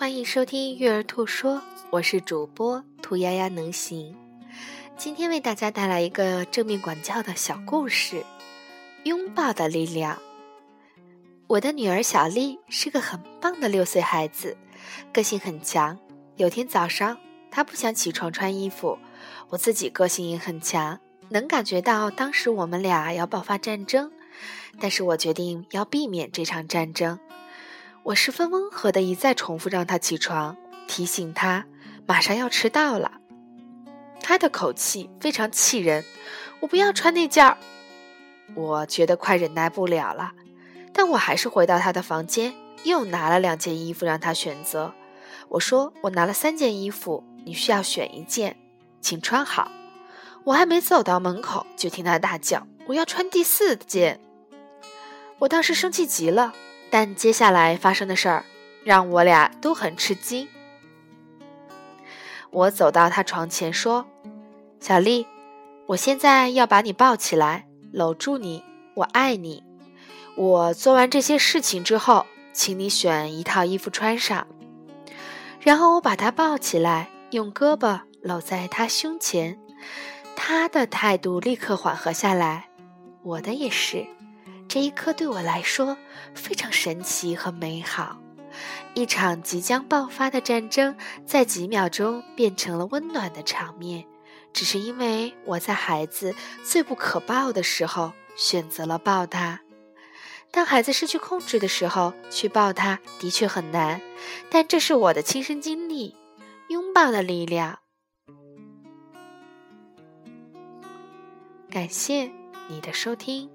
欢迎收听育儿兔说，我是主播兔丫丫能行。今天为大家带来一个正面管教的小故事——拥抱的力量。我的女儿小丽是个很棒的六岁孩子，个性很强。有天早上，她不想起床穿衣服，我自己个性也很强，能感觉到当时我们俩要爆发战争，但是我决定要避免这场战争。我十分温和的一再重复让他起床，提醒他马上要迟到了。他的口气非常气人，我不要穿那件儿。我觉得快忍耐不了了，但我还是回到他的房间，又拿了两件衣服让他选择。我说我拿了三件衣服，你需要选一件，请穿好。我还没走到门口，就听他大叫：“我要穿第四件！”我当时生气极了。但接下来发生的事儿让我俩都很吃惊。我走到他床前说：“小丽，我现在要把你抱起来，搂住你，我爱你。我做完这些事情之后，请你选一套衣服穿上。”然后我把他抱起来，用胳膊搂在他胸前，他的态度立刻缓和下来，我的也是。这一刻对我来说非常神奇和美好，一场即将爆发的战争在几秒钟变成了温暖的场面，只是因为我在孩子最不可抱的时候选择了抱他。当孩子失去控制的时候，去抱他的确很难，但这是我的亲身经历，拥抱的力量。感谢你的收听。